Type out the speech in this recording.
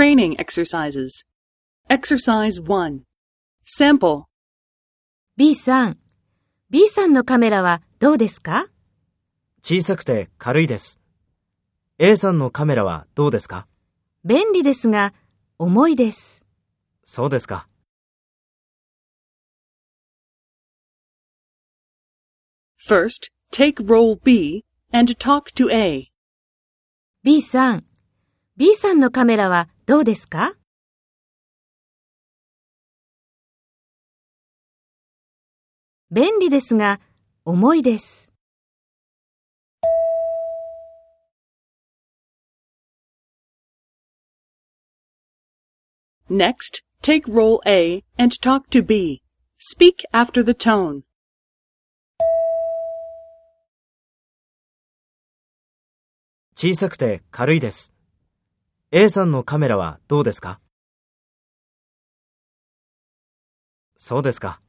Training exercises. Exercise 1. Sample. B さん、B さんのカメラはどうですか小さくて軽いです。A さんのカメラはどうですか便利ですが、重いです。そうですか。First, take role B and talk to A. B さん、B さんのカメラはどうですか便利ですが、重いです。Next, take role A and talk to B. Speak after the tone. 小さくて軽いです。A さんのカメラはどうですか？そうですか。